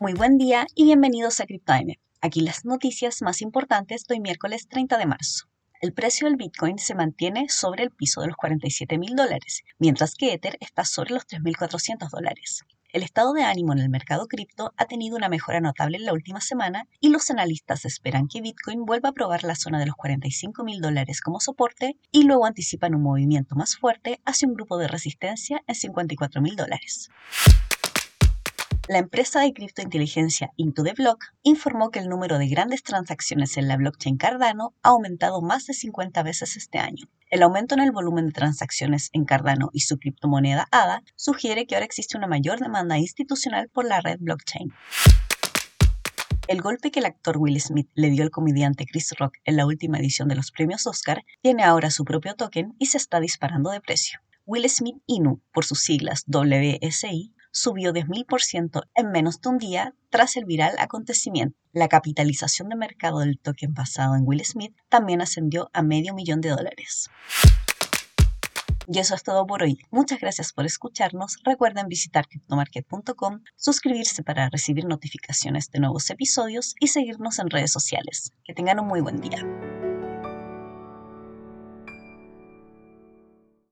Muy buen día y bienvenidos a CryptoM. Aquí las noticias más importantes de hoy miércoles 30 de marzo. El precio del Bitcoin se mantiene sobre el piso de los 47 mil dólares, mientras que Ether está sobre los 3.400 dólares. El estado de ánimo en el mercado cripto ha tenido una mejora notable en la última semana y los analistas esperan que Bitcoin vuelva a probar la zona de los 45 mil dólares como soporte y luego anticipan un movimiento más fuerte hacia un grupo de resistencia en 54 mil dólares. La empresa de criptointeligencia Into the Block informó que el número de grandes transacciones en la blockchain Cardano ha aumentado más de 50 veces este año. El aumento en el volumen de transacciones en Cardano y su criptomoneda ADA sugiere que ahora existe una mayor demanda institucional por la red blockchain. El golpe que el actor Will Smith le dio al comediante Chris Rock en la última edición de los premios Oscar tiene ahora su propio token y se está disparando de precio. Will Smith Inu, por sus siglas WSI, subió 10.000% en menos de un día tras el viral acontecimiento. La capitalización de mercado del token basado en Will Smith también ascendió a medio millón de dólares. Y eso es todo por hoy. Muchas gracias por escucharnos. Recuerden visitar cryptomarket.com, suscribirse para recibir notificaciones de nuevos episodios y seguirnos en redes sociales. Que tengan un muy buen día.